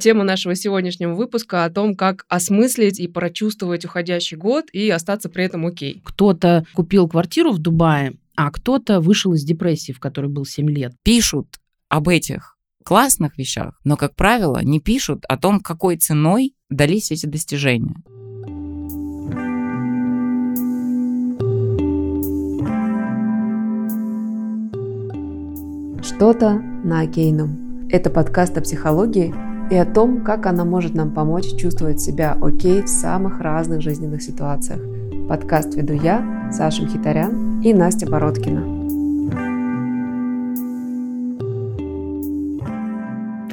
Тема нашего сегодняшнего выпуска о том, как осмыслить и прочувствовать уходящий год и остаться при этом окей. Кто-то купил квартиру в Дубае, а кто-то вышел из депрессии, в которой был 7 лет. Пишут об этих классных вещах, но, как правило, не пишут о том, какой ценой дались эти достижения. Что-то на окейном. Это подкаст о психологии и о том, как она может нам помочь чувствовать себя окей в самых разных жизненных ситуациях. Подкаст веду я, Саша Мхитарян и Настя Бородкина.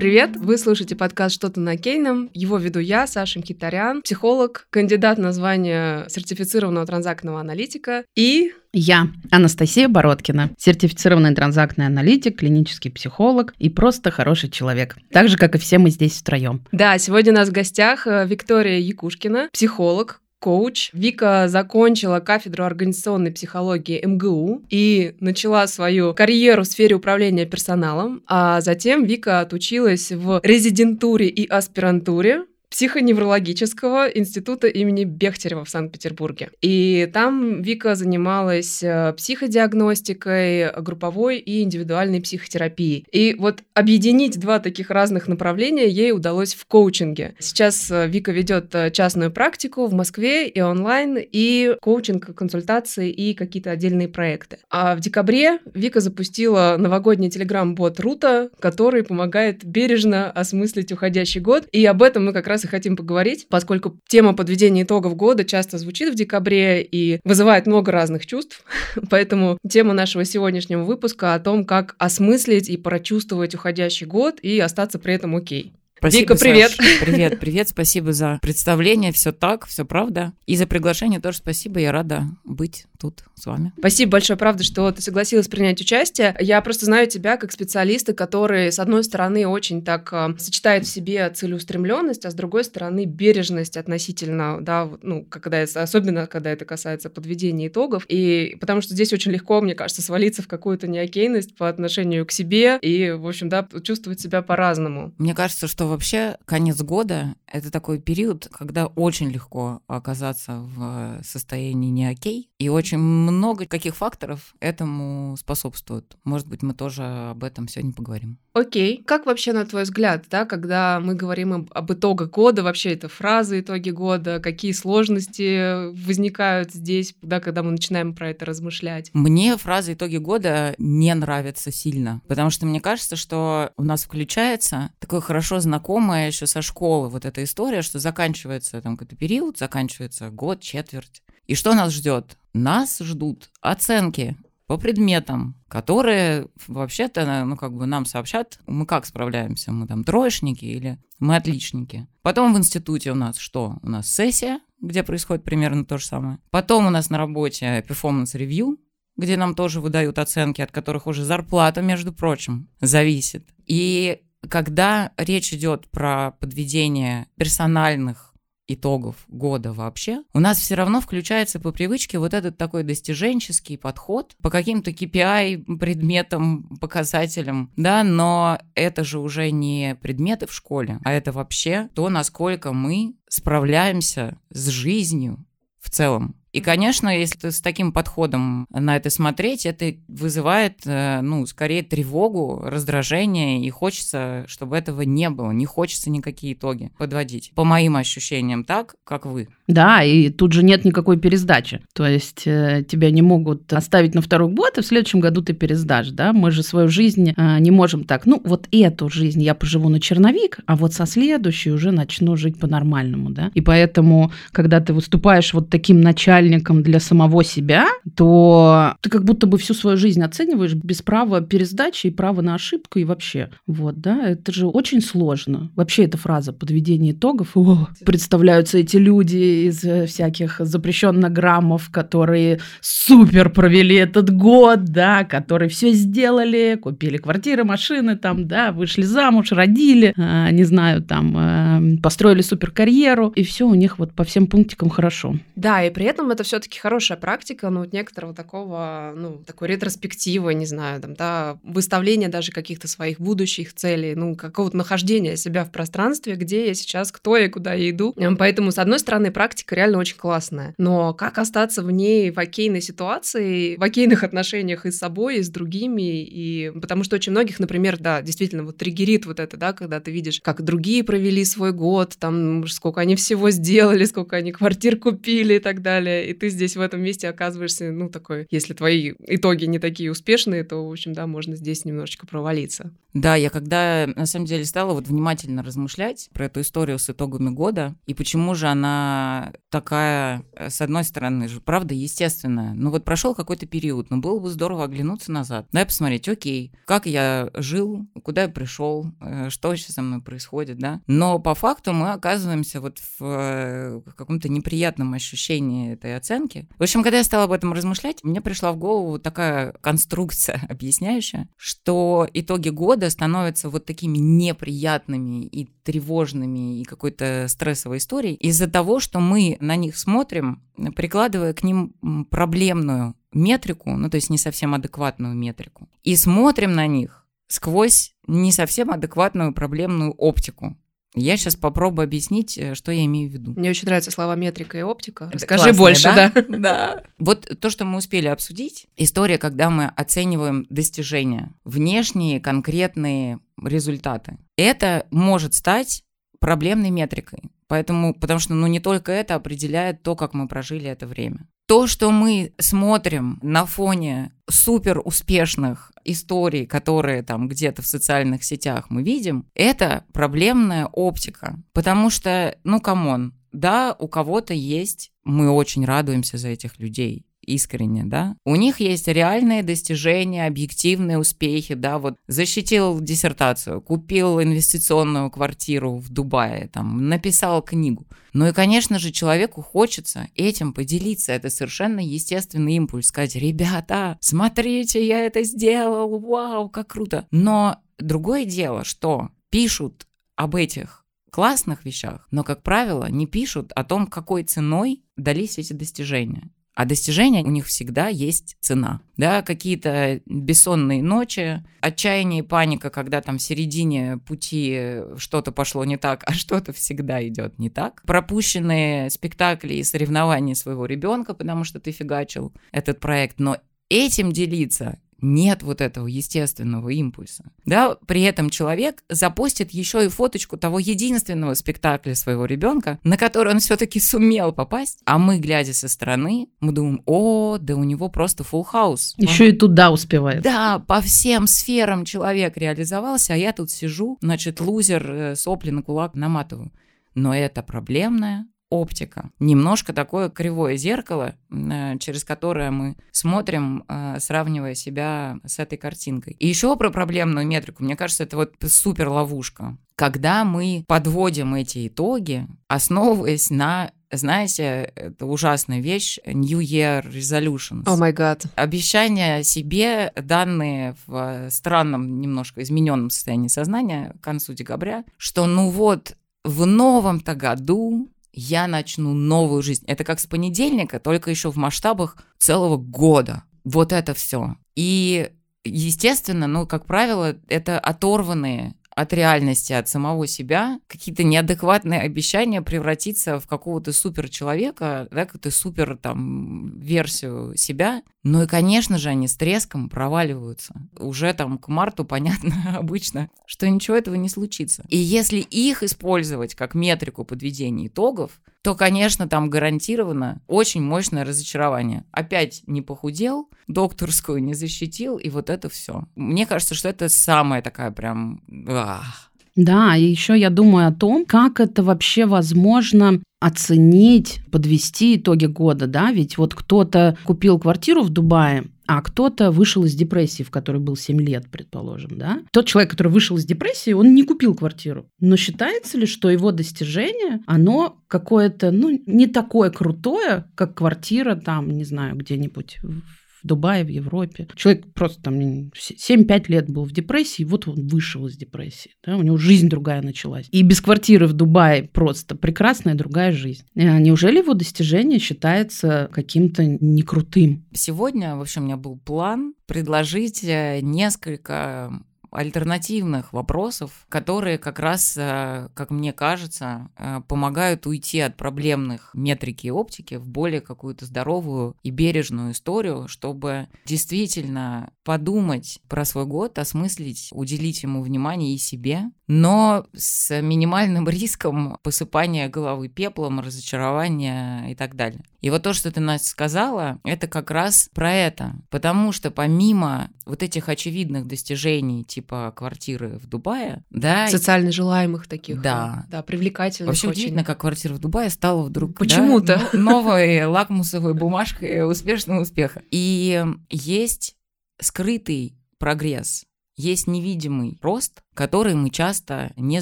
Привет! Вы слушаете подкаст «Что-то на Кейном». Его веду я, Саша Мхитарян, психолог, кандидат на звание сертифицированного транзактного аналитика и... Я, Анастасия Бородкина, сертифицированный транзактный аналитик, клинический психолог и просто хороший человек. Так же, как и все мы здесь втроем. Да, сегодня у нас в гостях э, Виктория Якушкина, психолог, коуч. Вика закончила кафедру организационной психологии МГУ и начала свою карьеру в сфере управления персоналом, а затем Вика отучилась в резидентуре и аспирантуре психоневрологического института имени Бехтерева в Санкт-Петербурге. И там Вика занималась э, психодиагностикой, групповой и индивидуальной психотерапией. И вот объединить два таких разных направления ей удалось в коучинге. Сейчас э, Вика ведет э, частную практику в Москве и онлайн, и коучинг, консультации и какие-то отдельные проекты. А в декабре Вика запустила новогодний телеграм-бот Рута, который помогает бережно осмыслить уходящий год. И об этом мы как раз и хотим поговорить, поскольку тема подведения итогов года часто звучит в декабре и вызывает много разных чувств. Поэтому тема нашего сегодняшнего выпуска о том, как осмыслить и прочувствовать уходящий год и остаться при этом окей. Спасибо, Вика, привет. Саш. Привет, привет. Спасибо за представление. Все так, все правда. И за приглашение тоже спасибо. Я рада быть тут с вами. Спасибо большое, правда, что ты согласилась принять участие. Я просто знаю тебя как специалиста, который, с одной стороны, очень так э, сочетает в себе целеустремленность, а с другой стороны, бережность относительно, да, ну, когда это, особенно когда это касается подведения итогов. И потому что здесь очень легко, мне кажется, свалиться в какую-то неокейность по отношению к себе и, в общем, да, чувствовать себя по-разному. Мне кажется, что вообще конец года — это такой период, когда очень легко оказаться в состоянии не окей, и очень много каких факторов этому способствуют. Может быть, мы тоже об этом сегодня поговорим. Окей. Как вообще, на твой взгляд, да, когда мы говорим об, об итогах года, вообще это фразы итоги года, какие сложности возникают здесь, да, когда мы начинаем про это размышлять? Мне фраза итоги года не нравится сильно, потому что мне кажется, что у нас включается такое хорошо знакомое еще со школы вот эта история, что заканчивается там какой-то период, заканчивается год, четверть. И что нас ждет? Нас ждут оценки по предметам, которые вообще-то, ну, как бы нам сообщат, мы как справляемся, мы там троечники или мы отличники. Потом в институте у нас что? У нас сессия, где происходит примерно то же самое. Потом у нас на работе performance review, где нам тоже выдают оценки, от которых уже зарплата, между прочим, зависит. И когда речь идет про подведение персональных итогов года вообще, у нас все равно включается по привычке вот этот такой достиженческий подход по каким-то KPI, предметам, показателям, да, но это же уже не предметы в школе, а это вообще то, насколько мы справляемся с жизнью в целом. И, конечно, если с таким подходом на это смотреть, это вызывает, э, ну, скорее тревогу, раздражение, и хочется, чтобы этого не было. Не хочется никакие итоги подводить. По моим ощущениям, так, как вы. Да, и тут же нет никакой пересдачи. То есть э, тебя не могут оставить на второй год, и в следующем году ты пересдашь, да? Мы же свою жизнь э, не можем так, ну, вот эту жизнь я поживу на черновик, а вот со следующей уже начну жить по-нормальному, да? И поэтому, когда ты выступаешь вот таким начальником, начальником для самого себя, то ты как будто бы всю свою жизнь оцениваешь без права пересдачи и права на ошибку и вообще. Вот, да, это же очень сложно. Вообще эта фраза подведение итогов. О, представляются эти люди из э, всяких запрещенных граммов, которые супер провели этот год, да, которые все сделали, купили квартиры, машины там, да, вышли замуж, родили, э, не знаю, там, э, построили супер карьеру, и все у них вот по всем пунктикам хорошо. Да, и при этом это все-таки хорошая практика, ну, вот некоторого такого, ну, такой ретроспективы, не знаю, там, да, выставления даже каких-то своих будущих целей, ну, какого-то нахождения себя в пространстве, где я сейчас, кто я, куда я иду. Поэтому, с одной стороны, практика реально очень классная. Но как остаться в ней в окейной ситуации, в окейных отношениях и с собой, и с другими, и потому что очень многих, например, да, действительно, вот триггерит вот это, да, когда ты видишь, как другие провели свой год, там, сколько они всего сделали, сколько они квартир купили и так далее, и ты здесь в этом месте оказываешься, ну, такой, если твои итоги не такие успешные, то, в общем, да, можно здесь немножечко провалиться. Да, я когда, на самом деле, стала вот внимательно размышлять про эту историю с итогами года, и почему же она такая, э, с одной стороны, же, правда, естественная. Ну вот прошел какой-то период, но было бы здорово оглянуться назад, да, посмотреть, окей, как я жил, куда я пришел, э, что сейчас со мной происходит, да. Но по факту мы оказываемся вот в, э, каком-то неприятном ощущении этой оценки. В общем, когда я стала об этом размышлять, мне пришла в голову такая конструкция объясняющая, что итоги года становятся вот такими неприятными и тревожными и какой-то стрессовой историей из-за того, что мы на них смотрим, прикладывая к ним проблемную метрику, ну то есть не совсем адекватную метрику, и смотрим на них сквозь не совсем адекватную проблемную оптику. Я сейчас попробую объяснить, э, что я имею в виду. Мне очень нравятся слова метрика и оптика. Расскажи Классные, больше, да? Да. да. Вот то, что мы успели обсудить, история, когда мы оцениваем достижения, внешние конкретные результаты. Это может стать проблемной метрикой. Поэтому, потому что, ну, не только это определяет то, как мы прожили это время. То, что мы смотрим на фоне супер успешных историй, которые там где-то в социальных сетях мы видим, это проблемная оптика. Потому что, ну, come on, да, у кого-то есть, мы очень радуемся за этих людей искренне, да, у них есть реальные достижения, объективные успехи, да, вот защитил диссертацию, купил инвестиционную квартиру в Дубае, там, написал книгу. Ну и, конечно же, человеку хочется этим поделиться. Это совершенно естественный импульс. Сказать, ребята, смотрите, я это сделал, вау, как круто. Но другое дело, что пишут об этих классных вещах, но, как правило, не пишут о том, какой ценой дались эти достижения. А достижения у них всегда есть цена. Да, какие-то бессонные ночи, отчаяние и паника, когда там в середине пути что-то пошло не так, а что-то всегда идет не так. Пропущенные спектакли и соревнования своего ребенка, потому что ты фигачил этот проект. Но этим делиться нет вот этого естественного импульса. Да, при этом человек запустит еще и фоточку того единственного спектакля своего ребенка, на который он все-таки сумел попасть, а мы, глядя со стороны, мы думаем, о, да у него просто full house. Еще он... и туда успевает. Да, по всем сферам человек реализовался, а я тут сижу, значит, лузер, э, сопли на кулак наматываю. Но это проблемная оптика. Немножко такое кривое зеркало, э, через которое мы смотрим, э, сравнивая себя с этой картинкой. И еще про проблемную метрику. Мне кажется, это вот супер ловушка. Когда мы подводим эти итоги, основываясь на знаете, это ужасная вещь, New Year Resolutions. О май гад. Обещания себе, данные в странном, немножко измененном состоянии сознания к концу декабря, что ну вот в новом-то году я начну новую жизнь. Это как с понедельника, только еще в масштабах целого года. Вот это все. И, естественно, ну, как правило, это оторванные от реальности, от самого себя, какие-то неадекватные обещания превратиться в какого-то супер человека, да, какую-то супер там версию себя. Ну и, конечно же, они с треском проваливаются. Уже там к марту понятно обычно, что ничего этого не случится. И если их использовать как метрику подведения итогов, то, конечно, там гарантированно очень мощное разочарование. Опять не похудел, докторскую не защитил, и вот это все. Мне кажется, что это самая такая прям... Ах. Да, и еще я думаю о том, как это вообще возможно оценить, подвести итоги года, да, ведь вот кто-то купил квартиру в Дубае, а кто-то вышел из депрессии, в которой был 7 лет, предположим, да? Тот человек, который вышел из депрессии, он не купил квартиру. Но считается ли, что его достижение, оно какое-то, ну, не такое крутое, как квартира там, не знаю, где-нибудь в Дубае, в Европе. Человек просто там 7-5 лет был в депрессии, вот он вышел из депрессии. Да, у него жизнь другая началась. И без квартиры в Дубае просто прекрасная другая жизнь. Э, неужели его достижение считается каким-то некрутым? Сегодня, в общем, у меня был план предложить э, несколько альтернативных вопросов, которые как раз, э, как мне кажется, э, помогают уйти от проблемных метрики и оптики в более какую-то здоровую и бережную историю, чтобы действительно подумать про свой год, осмыслить, уделить ему внимание и себе, но с минимальным риском посыпания головы пеплом, разочарования и так далее. И вот то, что ты, Настя, сказала, это как раз про это. Потому что помимо вот этих очевидных достижений, типа квартиры в Дубае, да... Социально желаемых таких. Да. Да, привлекательных Вообще очень. удивительно, как квартира в Дубае стала вдруг... Почему-то. Да, новой лакмусовой бумажкой успешного успеха. И есть скрытый прогресс, есть невидимый рост, который мы часто не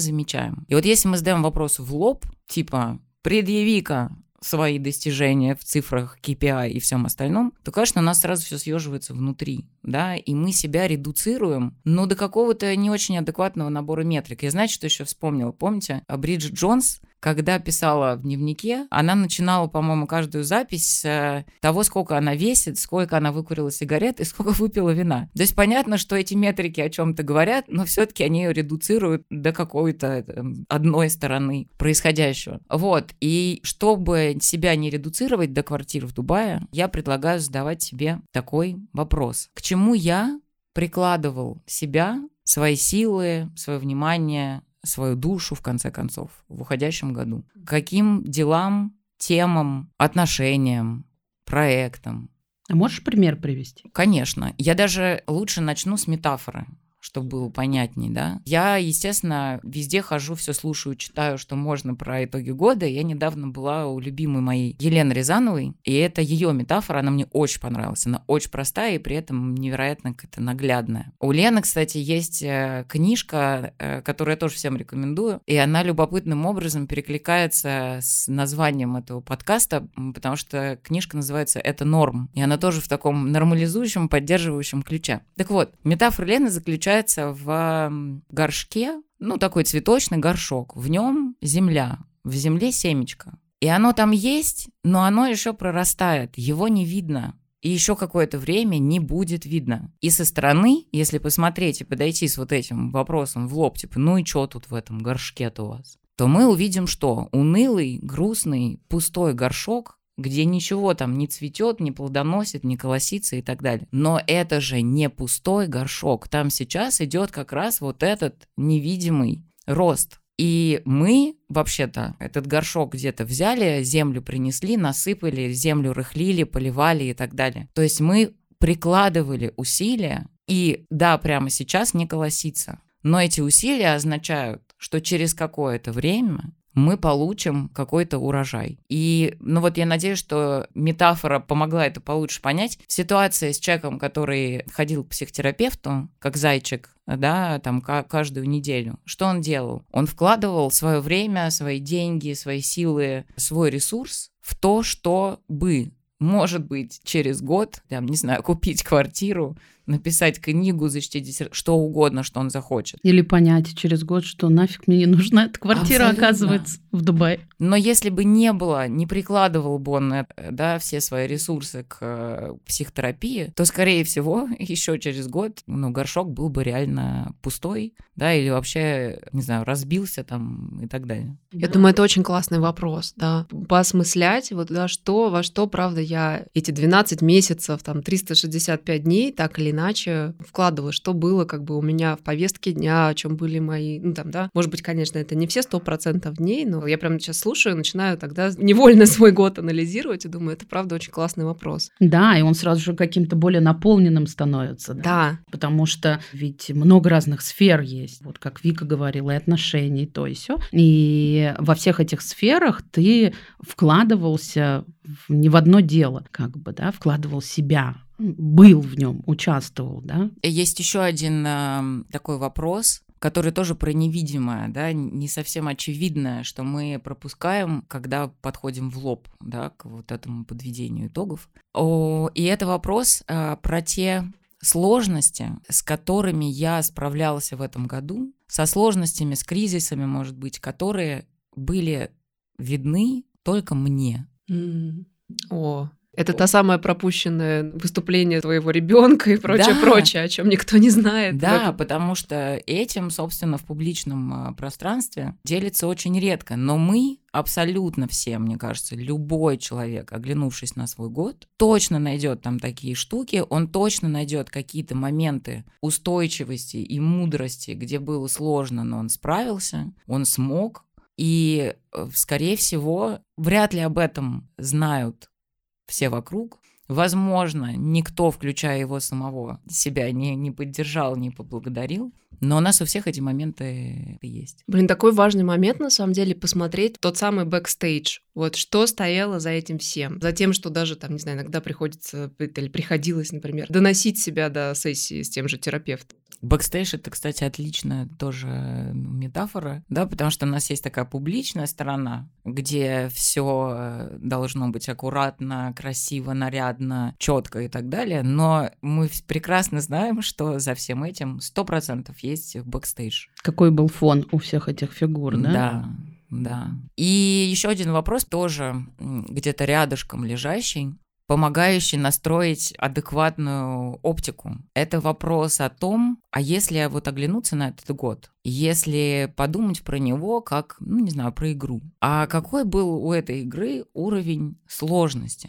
замечаем. И вот если мы задаем вопрос в лоб, типа, предъяви-ка свои достижения в цифрах KPI и всем остальном, то, конечно, у нас сразу все съеживается внутри, да, и мы себя редуцируем, но до какого-то не очень адекватного набора метрик. Я знаете, что еще вспомнила? Помните, Бриджит Джонс когда писала в дневнике, она начинала, по-моему, каждую запись с того, сколько она весит, сколько она выкурила сигарет и сколько выпила вина. То есть понятно, что эти метрики о чем-то говорят, но все-таки они ее редуцируют до какой-то эм, одной стороны происходящего. Вот. И чтобы себя не редуцировать до квартиры в Дубае, я предлагаю задавать себе такой вопрос. К чему я прикладывал себя, свои силы, свое внимание, свою душу, в конце концов, в уходящем году. Каким делам, темам, отношениям, проектам. А можешь пример привести? Конечно. Я даже лучше начну с метафоры чтобы было понятней, да. Я, естественно, везде хожу, все слушаю, читаю, что можно про итоги года. Я недавно была у любимой моей Елены Рязановой, и это ее метафора, она мне очень понравилась. Она очень простая и при этом невероятно какая-то наглядная. У Лены, кстати, есть э, книжка, э, которую я тоже всем рекомендую, и она любопытным образом перекликается с названием этого подкаста, потому что книжка называется «Это норм», и она тоже в таком нормализующем, поддерживающем ключе. Так вот, метафора Лены заключается заключается в горшке, ну, такой цветочный горшок. В нем земля, в земле семечко. И оно там есть, но оно еще прорастает, его не видно. И еще какое-то время не будет видно. И со стороны, если посмотреть и подойти с вот этим вопросом в лоб, типа, ну и что тут в этом горшке-то у вас? То мы увидим, что унылый, грустный, пустой горшок, где ничего там не цветет, не плодоносит, не колосится и так далее. Но это же не пустой горшок. Там сейчас идет как раз вот этот невидимый рост. И мы, вообще-то, этот горшок где-то взяли, землю принесли, насыпали, землю рыхлили, поливали и так далее. То есть мы прикладывали усилия, и да, прямо сейчас не колосится. Но эти усилия означают, что через какое-то время мы получим какой-то урожай. И, ну вот я надеюсь, что метафора помогла это получше понять. Ситуация с человеком, который ходил к психотерапевту, как зайчик, да, там каждую неделю. Что он делал? Он вкладывал свое время, свои деньги, свои силы, свой ресурс в то, что бы может быть, через год, там, не знаю, купить квартиру, написать книгу, защитить диссер... что угодно, что он захочет. Или понять через год, что нафиг мне не нужна эта квартира, Абсолютно. оказывается, в Дубае. Но если бы не было, не прикладывал бы он э, да, все свои ресурсы к э, психотерапии, то, скорее всего, еще через год ну, горшок был бы реально пустой, да, или вообще, не знаю, разбился там и так далее. Я да. думаю, это очень классный вопрос, да. Поосмыслять, вот, да, что, во что, правда, я эти 12 месяцев, там, 365 дней, так или иначе вкладывала, что было как бы у меня в повестке дня, о чем были мои, ну там, да, может быть, конечно, это не все сто процентов дней, но я прям сейчас слушаю, начинаю тогда невольно свой год анализировать и думаю, это правда очень классный вопрос. Да, и он сразу же каким-то более наполненным становится. Да. да. Потому что ведь много разных сфер есть, вот как Вика говорила, и отношений, то и все. И во всех этих сферах ты вкладывался не в одно дело, как бы, да, вкладывал себя был в нем, участвовал, да? Есть еще один э, такой вопрос, который тоже про невидимое, да, не совсем очевидное, что мы пропускаем, когда подходим в лоб, да, к вот этому подведению итогов. О, и это вопрос а, про те сложности, с которыми я справлялся в этом году, со сложностями, с кризисами, может быть, которые были видны только мне. Mm. О, это та самая пропущенное выступление твоего ребенка и прочее, да. прочее, о чем никто не знает. Да, потому что этим, собственно, в публичном а, пространстве делится очень редко. Но мы абсолютно все, мне кажется, любой человек, оглянувшись на свой год, точно найдет там такие штуки, он точно найдет какие-то моменты устойчивости и мудрости, где было сложно, но он справился, он смог. И, э, скорее всего, вряд ли об этом знают все вокруг. Возможно, никто, включая его самого, себя не, не поддержал, не поблагодарил. Но у нас у всех эти моменты есть. Блин, такой важный момент, на самом деле, посмотреть тот самый бэкстейдж. Вот что стояло за этим всем. За тем, что даже, там, не знаю, иногда приходится, или приходилось, например, доносить себя до сессии с тем же терапевтом. Бэкстейдж — это, кстати, отличная тоже э, метафора, да, потому что у нас есть такая публичная сторона, где все э, должно быть аккуратно, красиво, нарядно, четко и так далее, но мы прекрасно знаем, что за всем этим 100% есть в бэкстейдж. Какой был фон у всех этих фигур, да? Да, да. И еще один вопрос тоже где-то рядышком лежащий помогающий настроить адекватную оптику. Это вопрос о том, а если вот оглянуться на этот год, если подумать про него как, ну, не знаю, про игру, а какой был у этой игры уровень сложности?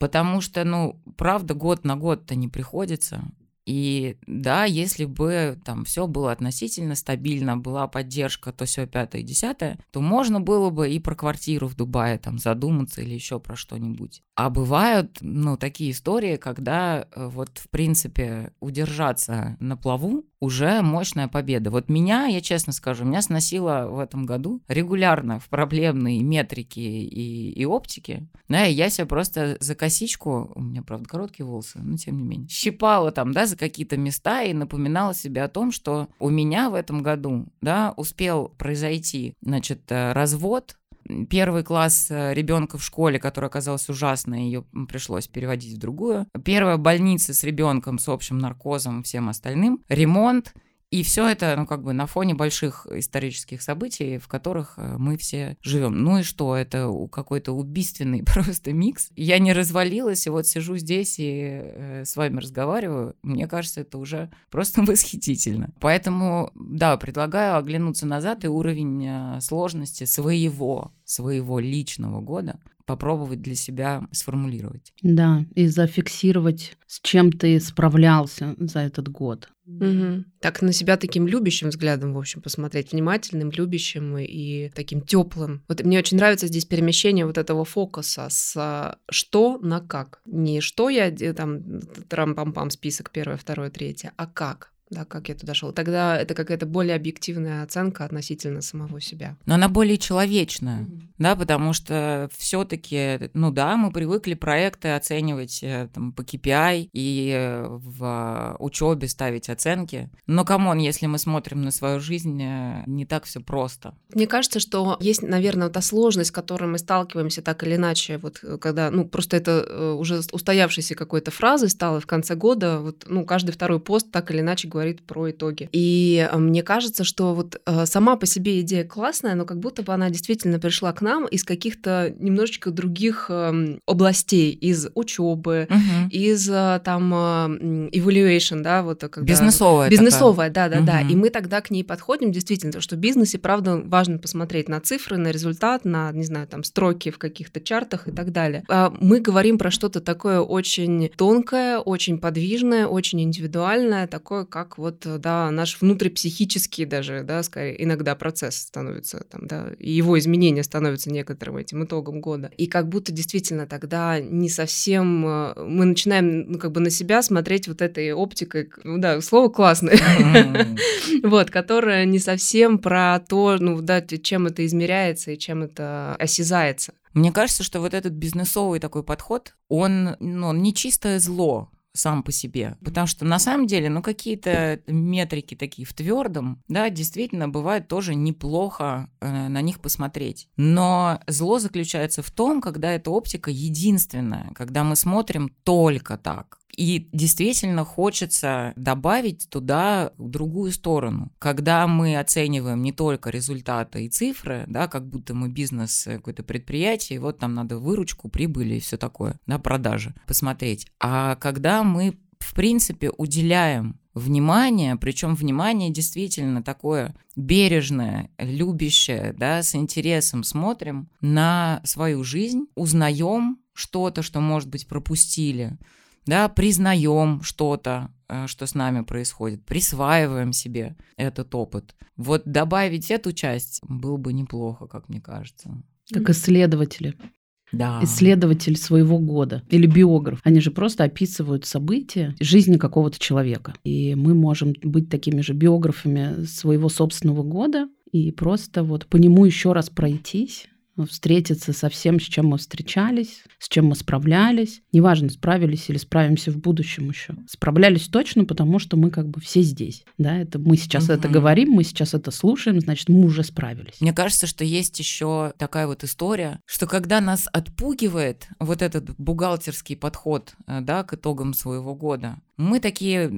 Потому что, ну, правда, год на год-то не приходится. И да, если бы там все было относительно стабильно, была поддержка, то все пятое и десятое, то можно было бы и про квартиру в Дубае там задуматься или еще про что-нибудь. А бывают, ну, такие истории, когда э, вот, в принципе, удержаться на плаву уже мощная победа. Вот меня, я честно скажу, меня сносило в этом году регулярно в проблемные метрики и, и оптики. Да, и я себя просто за косичку, у меня, правда, короткие волосы, но тем не менее, щипала там, да, за какие-то места и напоминала себе о том, что у меня в этом году, да, успел произойти, значит, э, развод, первый класс э, ребенка в школе, который оказался ужасной, ее пришлось переводить в другую. Первая больница с ребенком с общим наркозом, всем остальным. Ремонт. И все это, ну, как бы на фоне больших исторических событий, в которых э, мы все живем. Ну и что, это какой-то убийственный просто микс. Я не развалилась, и вот сижу здесь и э, с вами разговариваю. Мне кажется, это уже просто восхитительно. Поэтому, да, предлагаю оглянуться назад и уровень сложности своего, своего личного года попробовать для себя сформулировать. Да, и зафиксировать, с чем ты справлялся за этот год. Угу. Так на себя таким любящим взглядом, в общем, посмотреть, внимательным, любящим и таким теплым. Вот мне очень нравится здесь перемещение вот этого фокуса с а, что на как. Не что я там трам-пам-пам список первое, второе, третье, а как да, как я туда шел. Тогда это какая-то более объективная оценка относительно самого себя. Но она более человечная, mm-hmm. да, потому что все-таки, ну да, мы привыкли проекты оценивать э, там, по KPI и э, в учебе ставить оценки. Но come on, если мы смотрим на свою жизнь, э, не так все просто. Мне кажется, что есть, наверное, та сложность, с которой мы сталкиваемся так или иначе, вот когда, ну, просто это уже устоявшейся какой-то фразой стало в конце года, вот, ну, каждый второй пост так или иначе говорит говорит про итоги. И э, мне кажется, что вот э, сама по себе идея классная, но как будто бы она действительно пришла к нам из каких-то немножечко других эм, областей, из учебы, угу. из э, там evaluation, да, вот когда... Бизнесовая. Бизнесовая, да-да-да. Угу. И мы тогда к ней подходим, действительно, потому что в бизнесе, правда, важно посмотреть на цифры, на результат, на, не знаю, там, строки в каких-то чартах и так далее. А мы говорим про что-то такое очень тонкое, очень подвижное, очень индивидуальное, такое, как как вот, э, да, наш внутрипсихический даже, да, скорее, иногда процесс становится там, да, и его изменения становятся некоторым этим итогом года. И как будто действительно тогда не совсем э, мы начинаем, ну, как бы на себя смотреть вот этой оптикой, ну да, слово классное, вот, которое не совсем про то, ну да, чем это измеряется и чем это осязается. Мне кажется, что вот этот бизнесовый такой подход, он, ну, он не чистое зло, сам по себе. Потому что на самом деле, ну, какие-то метрики такие в твердом, да, действительно, бывает тоже неплохо э, на них посмотреть. Но зло заключается в том, когда эта оптика единственная, когда мы смотрим только так. И действительно хочется добавить туда другую сторону. Когда мы оцениваем не только результаты и цифры, да, как будто мы бизнес, э, какое-то предприятие, и вот нам надо выручку, прибыли и все такое, да, продажи посмотреть. А когда мы, в принципе, уделяем внимание, причем внимание действительно такое бережное, любящее, да, с интересом смотрим на свою жизнь, узнаем что-то, что, может быть, пропустили, да, признаем что-то, э, что с нами происходит, присваиваем себе этот опыт. Вот добавить эту часть было бы неплохо, как мне кажется. Как исследователи. Да. Исследователь своего года или биограф. Они же просто описывают события жизни какого-то человека. И мы можем быть такими же биографами своего собственного года и просто вот по нему еще раз пройтись встретиться со всем, с чем мы встречались, с чем мы справлялись. Неважно, справились или справимся в будущем еще. Справлялись точно, потому что мы как бы все здесь. Да, это мы сейчас угу. это говорим, мы сейчас это слушаем, значит, мы уже справились. Мне кажется, что есть еще такая вот история, что когда нас отпугивает вот этот бухгалтерский подход э, да, к итогам своего года, мы такие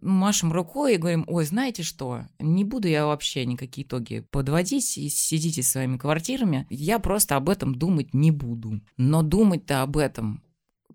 машем рукой и говорим, ой, знаете что, не буду я вообще никакие итоги подводить, и сидите своими квартирами, я просто об этом думать не буду. Но думать-то об этом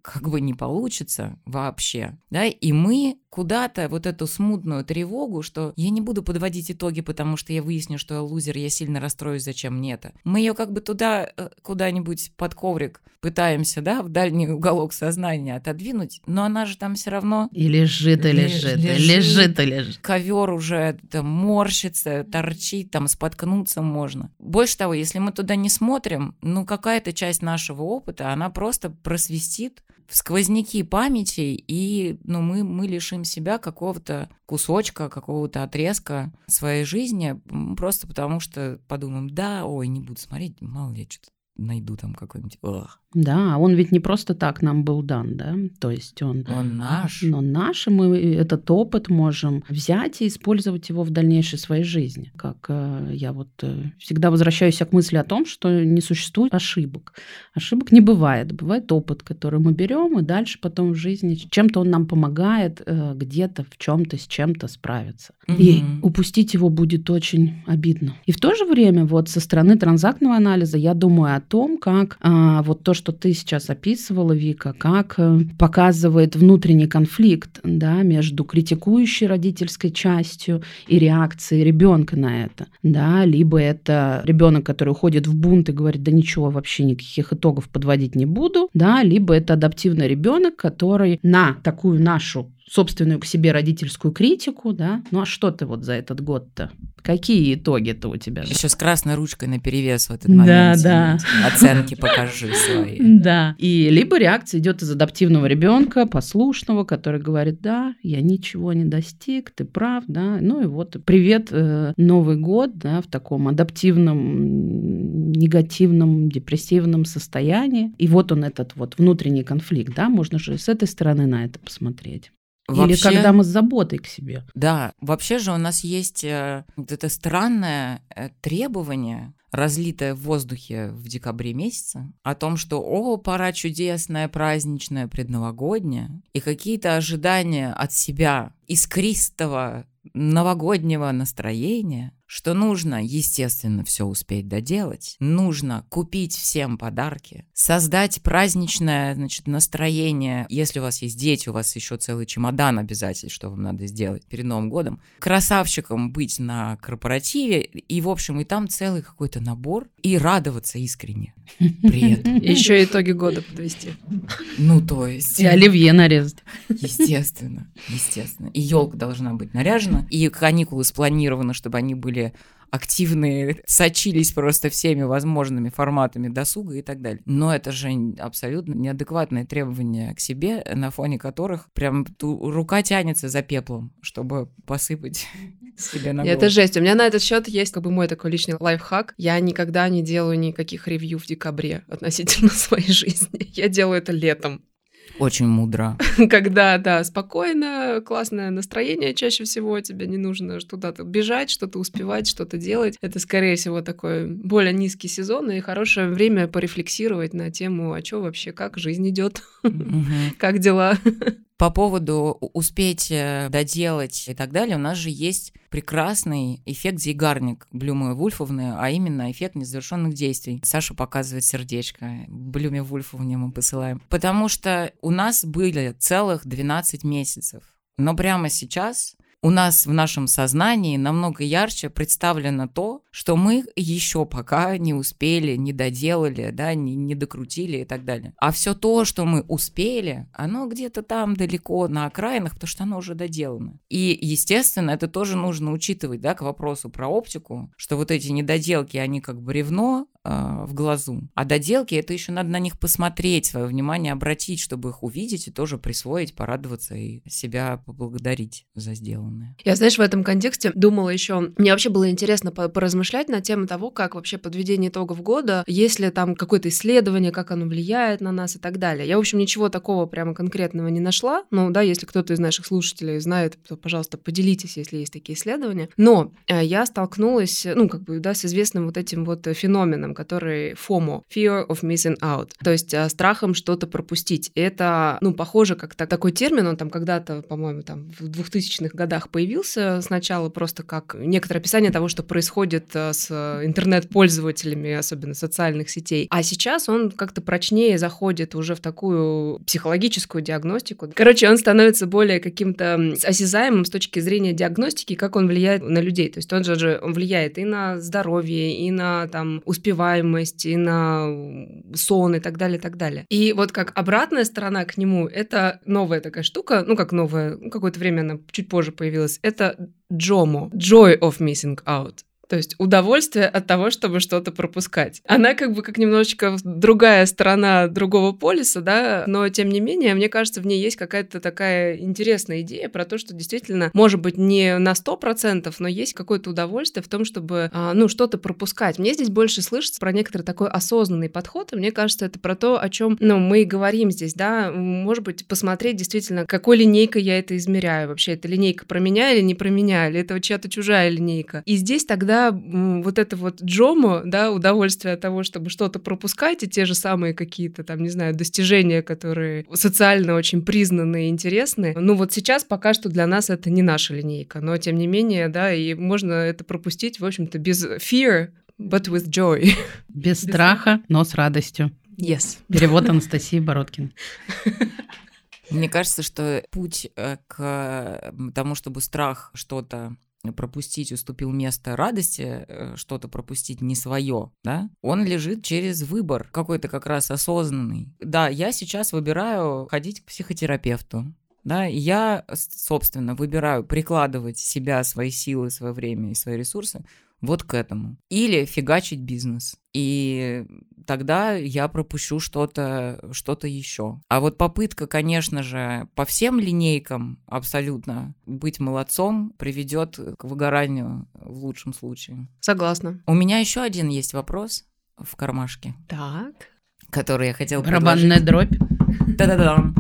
как бы не получится вообще, да, и мы куда-то вот эту смутную тревогу, что я не буду подводить итоги, потому что я выясню, что я лузер, я сильно расстроюсь, зачем мне это. Мы ее как бы туда, э, куда-нибудь под коврик пытаемся, да, в дальний уголок сознания отодвинуть, но она же там все равно... И лежит, и лежит, лежит, и лежит, и лежит. Ковер уже там морщится, торчит, там споткнуться можно. Больше того, если мы туда не смотрим, ну какая-то часть нашего опыта, она просто просвистит в сквозняки памяти, и ну, мы, мы лишим себя какого-то кусочка, какого-то отрезка своей жизни, просто потому что подумаем, да, ой, не буду смотреть, мало ли, что-то найду там какой-нибудь... Ох. Да, он ведь не просто так нам был дан, да, то есть он... Он наш. Но наш, и мы этот опыт можем взять и использовать его в дальнейшей своей жизни. Как э, я вот э, всегда возвращаюсь к мысли о том, что не существует ошибок. Ошибок не бывает. Бывает опыт, который мы берем, и дальше потом в жизни чем-то он нам помогает э, где-то в чем-то с чем-то справиться. Угу. И упустить его будет очень обидно. И в то же время вот со стороны транзактного анализа я думаю о том, как а, вот то, что ты сейчас описывала, Вика, как э, показывает внутренний конфликт да, между критикующей родительской частью и реакцией ребенка на это. Да, либо это ребенок, который уходит в бунт и говорит, да ничего, вообще никаких итогов подводить не буду, да, либо это адаптивный ребенок, который на такую нашу собственную к себе родительскую критику, да. Ну а что ты вот за этот год-то? Какие итоги-то у тебя? Еще с красной ручкой на перевес в этот момент. Да, да. Оценки покажи свои. Да. И либо реакция идет из адаптивного ребенка, послушного, который говорит, да, я ничего не достиг, ты прав, да. Ну и вот привет, э, Новый год, да, в таком адаптивном, негативном, депрессивном состоянии. И вот он этот вот внутренний конфликт, да, можно же с этой стороны на это посмотреть. Вообще, Или когда мы с заботой к себе. Да, вообще же у нас есть э, вот это странное э, требование, разлитое в воздухе в декабре месяце, о том, что «О, пора чудесная, праздничная, предновогодняя», и какие-то ожидания от себя искристого новогоднего настроения, что нужно, естественно, все успеть доделать, нужно купить всем подарки, создать праздничное, значит, настроение. Если у вас есть дети, у вас еще целый чемодан обязательно, что вам надо сделать перед Новым годом. Красавчиком быть на корпоративе, и, в общем, и там целый какой-то набор, и радоваться искренне при этом. Еще итоги года подвести. Ну, то есть... И оливье нарезать. Естественно, естественно. И елка должна быть наряжена, и каникулы спланированы, чтобы они были были активные, сочились просто всеми возможными форматами досуга и так далее. Но это же абсолютно неадекватные требования к себе, на фоне которых прям рука тянется за пеплом, чтобы посыпать себе на голову. Это жесть. У меня на этот счет есть как бы мой такой личный лайфхак. Я никогда не делаю никаких ревью в декабре относительно своей жизни. Я делаю это летом. Очень мудро. Когда, да, спокойно, классное настроение чаще всего, тебе не нужно куда-то бежать, что-то успевать, что-то делать. Это, скорее всего, такой более низкий сезон и хорошее время порефлексировать на тему, а что вообще, как жизнь идет, как дела. По поводу успеть э, доделать и так далее, у нас же есть прекрасный эффект Зейгарник Блюмы Вульфовны, а именно эффект незавершенных действий. Саша показывает сердечко. Блюме Вульфовне мы посылаем. Потому что у нас были целых 12 месяцев. Но прямо сейчас у нас в нашем сознании намного ярче представлено то, что мы еще пока не успели, не доделали, да, не, не докрутили и так далее. А все то, что мы успели, оно где-то там далеко на окраинах, потому что оно уже доделано. И, естественно, это тоже нужно учитывать, да, к вопросу про оптику, что вот эти недоделки, они как бревно, а, в глазу. А доделки это еще надо на них посмотреть, свое внимание обратить, чтобы их увидеть и тоже присвоить, порадоваться и себя поблагодарить за сделанное. Я, знаешь, в этом контексте думала еще, мне вообще было интересно поразмышлять на тему того, как вообще подведение итогов года, есть ли там какое-то исследование, как оно влияет на нас и так далее. Я, в общем, ничего такого прямо конкретного не нашла. Ну, да, если кто-то из наших слушателей знает, то, пожалуйста, поделитесь, если есть такие исследования. Но э, я столкнулась, ну, как бы, да, с известным вот этим вот феноменом, который FOMO, Fear of Missing Out, то есть а, страхом что-то пропустить. Это, ну, похоже, как -то, такой термин, он там когда-то, по-моему, там в 2000-х годах появился сначала просто как некоторое описание того, что происходит а, с интернет-пользователями, особенно социальных сетей. А сейчас он как-то прочнее заходит уже в такую психологическую диагностику. Короче, он становится более каким-то осязаемым с точки зрения диагностики, как он влияет на людей. То есть он же он влияет и на здоровье, и на там успеваемость успеваемость, и на сон и так далее, и так далее. И вот как обратная сторона к нему, это новая такая штука, ну как новая, ну, какое-то время она чуть позже появилась, это JOMO, Joy of Missing Out. То есть удовольствие от того, чтобы что-то пропускать. Она как бы как немножечко другая сторона другого полюса, да, но тем не менее, мне кажется, в ней есть какая-то такая интересная идея про то, что действительно, может быть, не на 100%, но есть какое-то удовольствие в том, чтобы, а, ну, что-то пропускать. Мне здесь больше слышится про некоторый такой осознанный подход, и мне кажется, это про то, о чем, ну, мы и говорим здесь, да, может быть, посмотреть действительно, какой линейкой я это измеряю. Вообще, это линейка про меня или не про меня, или это чья-то чужая линейка. И здесь тогда вот это вот джомо, да, удовольствие от того, чтобы что-то пропускать, и те же самые какие-то там, не знаю, достижения, которые социально очень признаны и интересны. Ну вот сейчас пока что для нас это не наша линейка, но тем не менее, да, и можно это пропустить, в общем-то, без fear, but with joy. Без страха, но с радостью. Yes. Перевод Анастасии Бородкин. Мне кажется, что путь э, к тому, чтобы страх что-то пропустить, уступил место радости, э, что-то пропустить не свое, да, он лежит через выбор, какой-то как раз осознанный. Да, я сейчас выбираю ходить к психотерапевту, да, я, собственно, выбираю прикладывать себя, свои силы, свое время и свои ресурсы вот к этому. Или фигачить бизнес. И тогда я пропущу что-то что еще. А вот попытка, конечно же, по всем линейкам абсолютно быть молодцом приведет к выгоранию в лучшем случае. Согласна. У меня еще один есть вопрос в кармашке. Так. Который я хотела Барабанная дробь. Да-да-да.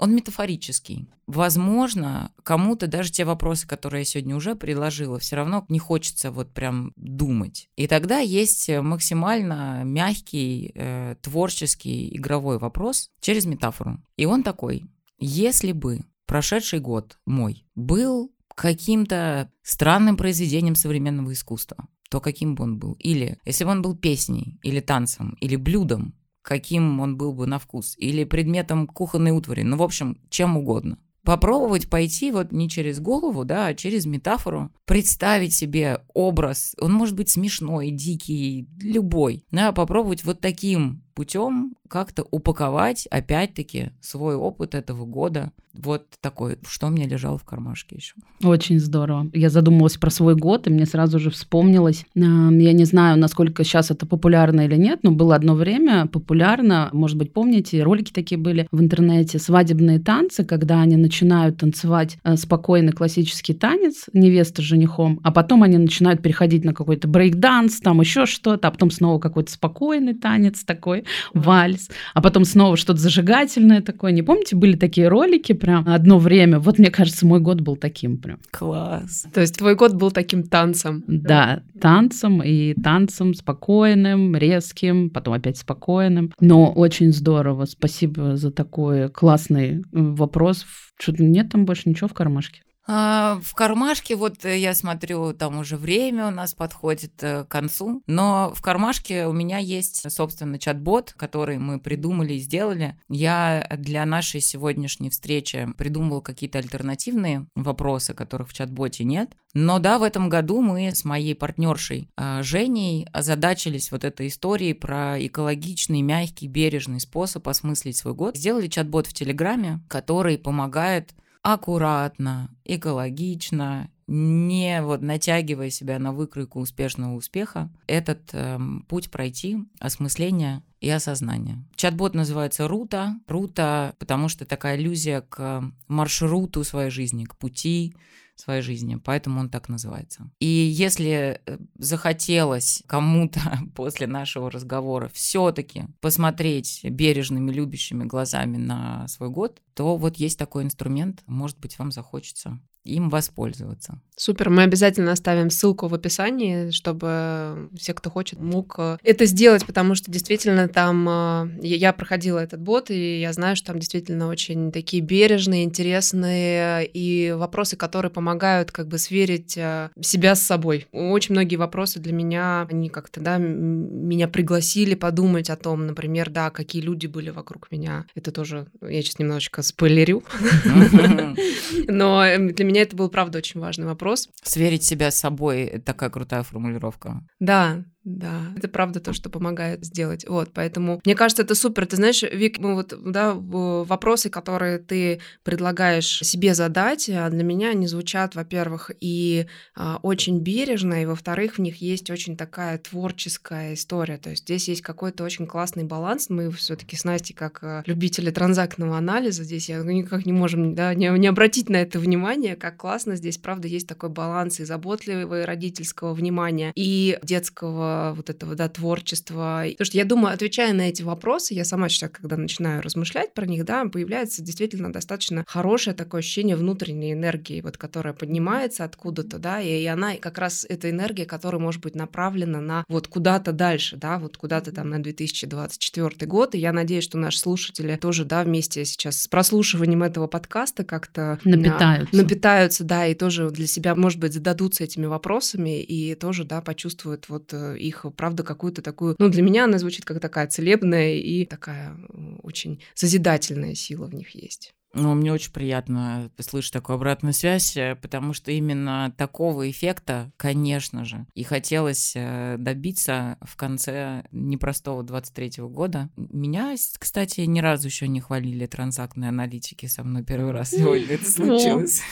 Он метафорический. Возможно, кому-то даже те вопросы, которые я сегодня уже предложила, все равно не хочется вот прям думать. И тогда есть максимально мягкий, э, творческий, игровой вопрос через метафору. И он такой. Если бы прошедший год мой был каким-то странным произведением современного искусства, то каким бы он был? Или если бы он был песней, или танцем, или блюдом, каким он был бы на вкус, или предметом кухонной утвари, ну, в общем, чем угодно. Попробовать пойти вот не через голову, да, а через метафору, представить себе образ, он может быть смешной, дикий, любой, да, попробовать вот таким путем как-то упаковать, опять-таки, свой опыт этого года. Вот такой, что мне лежало в кармашке еще. Очень здорово. Я задумалась про свой год, и мне сразу же вспомнилось, я не знаю, насколько сейчас это популярно или нет, но было одно время популярно, может быть, помните, ролики такие были в интернете, свадебные танцы, когда они начинают танцевать э, спокойный классический танец, невеста с женихом, а потом они начинают переходить на какой-то брейк-данс, там еще что-то, а потом снова какой-то спокойный танец такой. Вальс, а потом снова что-то зажигательное такое. Не помните, были такие ролики прям одно время? Вот мне кажется, мой год был таким прям. Класс. То есть твой год был таким танцем. Да, танцем и танцем спокойным, резким, потом опять спокойным. Но очень здорово. Спасибо за такой классный вопрос. Что-то нет там больше ничего в кармашке? А, в кармашке, вот э, я смотрю, там уже время у нас подходит э, к концу, но в кармашке у меня есть, собственно, чат-бот, который мы придумали и сделали. Я для нашей сегодняшней встречи придумывал какие-то альтернативные вопросы, которых в чат-боте нет. Но да, в этом году мы с моей партнершей а, Женей озадачились вот этой историей про экологичный, мягкий, бережный способ осмыслить свой год. Сделали чат-бот в Телеграме, который помогает аккуратно, экологично, не вот натягивая себя на выкройку успешного успеха, этот э, путь пройти, осмысление и осознание. Чат-бот называется Рута. Рута, потому что такая иллюзия к маршруту своей жизни, к пути, своей жизни, поэтому он так называется. И если э, захотелось кому-то после нашего разговора все-таки посмотреть бережными, любящими глазами на свой год, то вот есть такой инструмент, может быть, вам захочется им воспользоваться. Супер, мы обязательно оставим ссылку в описании, чтобы все, кто хочет, мог э, это сделать, потому что действительно там э, я проходила этот бот, и я знаю, что там действительно очень такие бережные, интересные и вопросы, которые помогают как бы сверить э, себя с собой. Очень многие вопросы для меня, они как-то, да, меня пригласили подумать о том, например, да, какие люди были вокруг меня. Это тоже, я сейчас немножечко спойлерю, но для меня это был, правда, очень важный вопрос. Сверить себя с собой — такая крутая формулировка. Да, да, это правда то, что помогает сделать. Вот, поэтому мне кажется, это супер. Ты знаешь, Вик, ну вот, да, вопросы, которые ты предлагаешь себе задать, а для меня они звучат, во-первых, и а, очень бережно, и во-вторых, в них есть очень такая творческая история. То есть здесь есть какой-то очень классный баланс. Мы все-таки с Настей, как а, любители транзактного анализа, здесь я никак не можем да, не, не обратить на это внимание, как классно здесь, правда, есть такой баланс и заботливого и родительского внимания, и детского вот этого, да, творчества. Потому что я думаю, отвечая на эти вопросы, я сама сейчас, когда начинаю размышлять про них, да, появляется действительно достаточно хорошее такое ощущение внутренней энергии, вот, которая поднимается откуда-то, да, и, и она как раз эта энергия, которая может быть направлена на вот куда-то дальше, да, вот куда-то там на 2024 год, и я надеюсь, что наши слушатели тоже, да, вместе сейчас с прослушиванием этого подкаста как-то напитаются. напитаются, да, и тоже для себя, может быть, зададутся этими вопросами и тоже, да, почувствуют вот э, их, правда, какую-то такую... Ну, для меня она звучит как такая целебная и такая очень созидательная сила в них есть. Ну, мне очень приятно слышать такую обратную связь, э, потому что именно такого эффекта, конечно же, и хотелось э, добиться в конце непростого 23-го года. Меня, кстати, ни разу еще не хвалили транзактные аналитики со мной первый раз сегодня это случилось.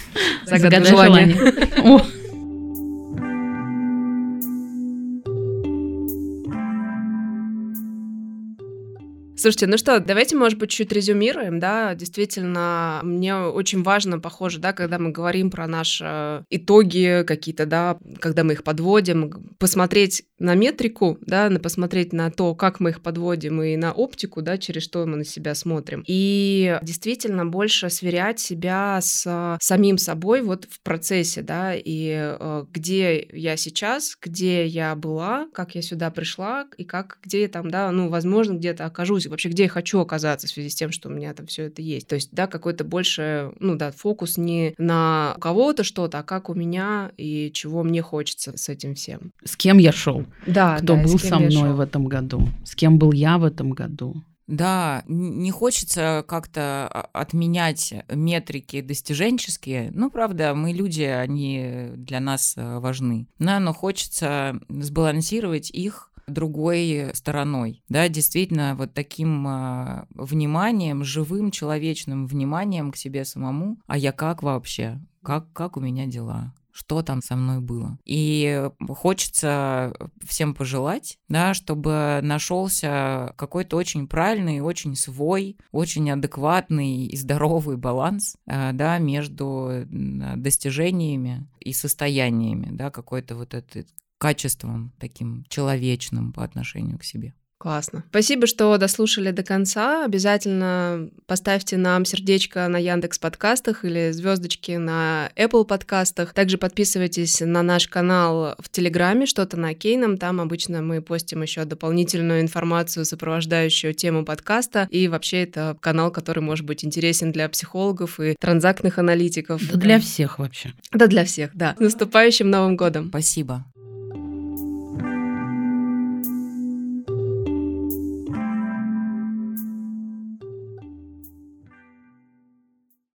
Загадай Слушайте, ну что, давайте, может быть, чуть резюмируем, да, действительно, мне очень важно, похоже, да, когда мы говорим про наши итоги какие-то, да, когда мы их подводим, посмотреть на метрику, да, на посмотреть на то, как мы их подводим, и на оптику, да, через что мы на себя смотрим. И действительно больше сверять себя с самим собой вот в процессе, да, и э, где я сейчас, где я была, как я сюда пришла, и как, где там, да, ну, возможно, где-то окажусь вообще где я хочу оказаться в связи с тем, что у меня там все это есть. То есть, да, какой-то больше, ну да, фокус не на у кого-то что-то, а как у меня и чего мне хочется с этим всем. С кем я шел? Да, Кто да, был со мной в этом году? С кем был я в этом году? Да, не хочется как-то отменять метрики достиженческие. Ну, правда, мы люди, они для нас э, важны. Да, но хочется сбалансировать их другой стороной. Да, действительно, вот таким э, вниманием, живым человечным вниманием к себе самому. А я как вообще? Как, как у меня дела? что там со мной было. И хочется всем пожелать, да, чтобы нашелся какой-то очень правильный, очень свой, очень адекватный и здоровый баланс, э, да, между достижениями и состояниями, да, какой-то вот этот качеством таким человечным по отношению к себе. Классно. Спасибо, что дослушали до конца. Обязательно поставьте нам сердечко на Яндекс подкастах или звездочки на Apple подкастах. Также подписывайтесь на наш канал в Телеграме, что-то на Кейном. Там обычно мы постим еще дополнительную информацию, сопровождающую тему подкаста. И вообще это канал, который может быть интересен для психологов и транзактных аналитиков. Да для всех вообще. Да для всех, да. С наступающим Новым годом. Спасибо.